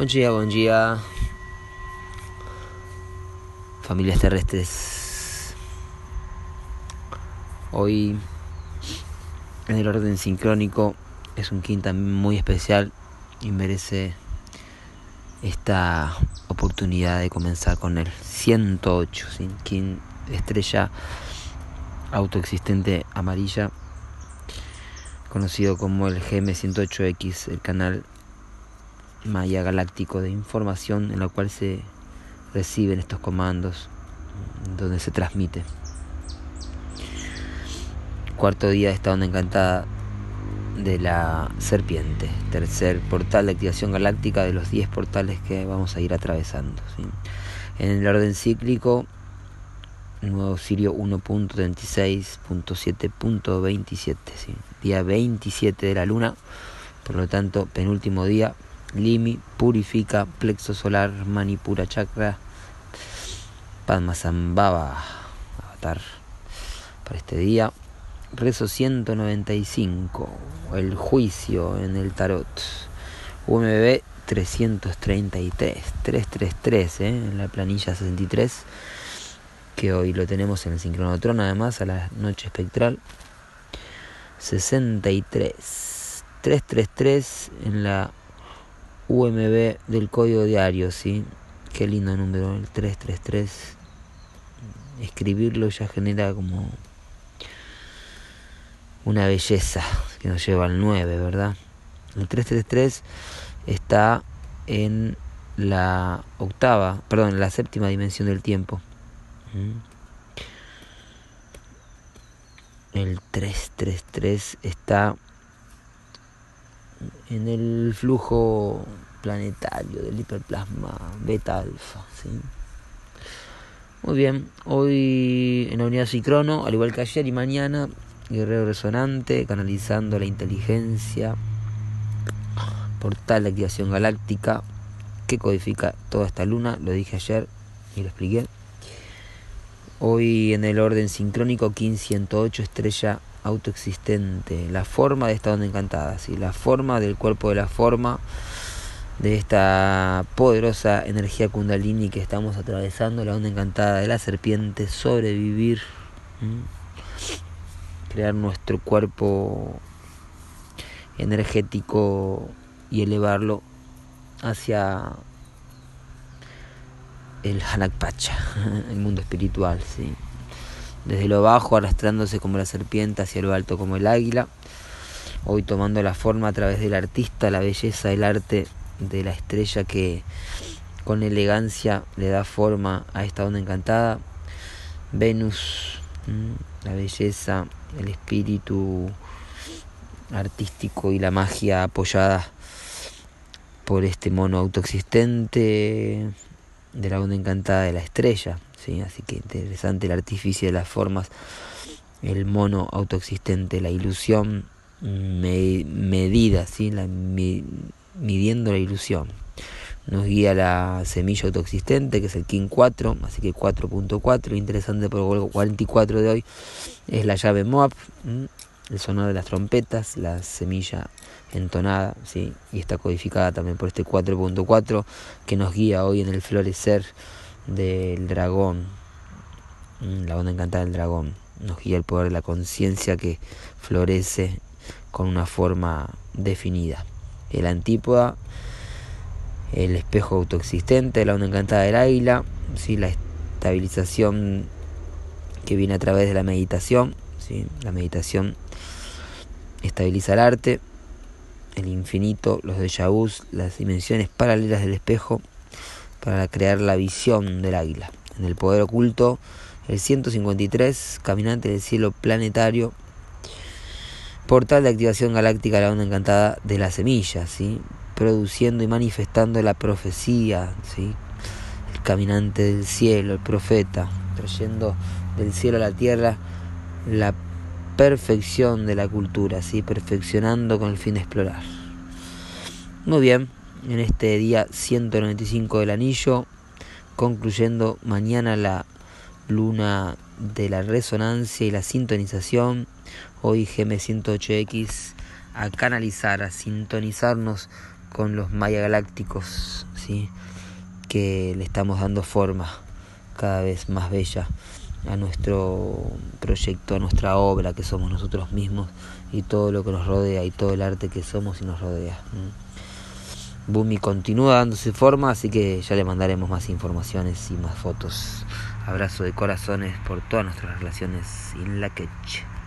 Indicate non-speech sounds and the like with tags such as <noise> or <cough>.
Buen día, buen día. Familias terrestres. Hoy, en el orden sincrónico, es un quinta muy especial y merece esta oportunidad de comenzar con el 108, ¿sí? estrella autoexistente amarilla, conocido como el GM108X, el canal maya galáctico de información en la cual se reciben estos comandos, donde se transmite. Cuarto día de esta onda encantada de la serpiente, tercer portal de activación galáctica de los 10 portales que vamos a ir atravesando. En el orden cíclico, nuevo Sirio 1.36.7.27, día 27 de la luna, por lo tanto, penúltimo día Limi purifica plexo solar, manipura chakra, Padmasambhava, avatar para este día. Rezo 195, el juicio en el tarot. UMB 333, 333 ¿eh? en la planilla 63, que hoy lo tenemos en el sincronotron, además a la noche espectral. 63, 333 en la UMB del código diario, ¿sí? Qué lindo número, el 333. Escribirlo ya genera como una belleza que nos lleva al 9, ¿verdad? El 333 está en la octava, perdón, en la séptima dimensión del tiempo. ¿Mm? El 333 está en el flujo planetario del hiperplasma beta alfa. ¿sí? Muy bien, hoy en la unidad Cicrono, al igual que ayer y mañana, Guerrero Resonante, canalizando la inteligencia, portal de activación galáctica que codifica toda esta luna, lo dije ayer y lo expliqué. Hoy en el orden sincrónico 1508 estrella autoexistente, la forma de esta onda encantada, ¿sí? la forma del cuerpo de la forma de esta poderosa energía kundalini que estamos atravesando, la onda encantada de la serpiente, sobrevivir, crear nuestro cuerpo energético y elevarlo hacia el Hanakpacha, <laughs> el mundo espiritual, ¿sí? Desde lo bajo arrastrándose como la serpiente hacia lo alto como el águila, hoy tomando la forma a través del artista, la belleza, el arte de la estrella que con elegancia le da forma a esta onda encantada, Venus, la belleza, el espíritu artístico y la magia apoyada por este mono autoexistente de la onda encantada de la estrella, ¿sí? Así que interesante el artificio de las formas, el mono autoexistente, la ilusión medida, ¿sí? La, midiendo la ilusión. Nos guía la semilla autoexistente, que es el King 4, así que 4.4, interesante por el 44 de hoy, es la llave Moab, el sonido de las trompetas, la semilla entonada, ¿sí? y está codificada también por este 4.4 que nos guía hoy en el florecer del dragón, mm, la onda encantada del dragón, nos guía el poder de la conciencia que florece con una forma definida. El antípoda, el espejo autoexistente, la onda encantada del águila, ¿sí? la estabilización que viene a través de la meditación, ¿sí? la meditación estabiliza el arte, el infinito, los déjà vus, las dimensiones paralelas del espejo, para crear la visión del águila. En el poder oculto, el 153, caminante del cielo planetario, portal de activación galáctica, la onda encantada de la semilla, ¿sí? produciendo y manifestando la profecía, ¿sí? el caminante del cielo, el profeta, trayendo del cielo a la tierra la perfección de la cultura, ¿sí? perfeccionando con el fin de explorar. Muy bien, en este día 195 del anillo, concluyendo mañana la luna de la resonancia y la sintonización, hoy GM108X, a canalizar, a sintonizarnos con los Maya Galácticos, ¿sí? que le estamos dando forma cada vez más bella a nuestro proyecto, a nuestra obra que somos nosotros mismos y todo lo que nos rodea y todo el arte que somos y nos rodea. Bumi continúa dándose forma, así que ya le mandaremos más informaciones y más fotos. Abrazo de corazones por todas nuestras relaciones in la quech.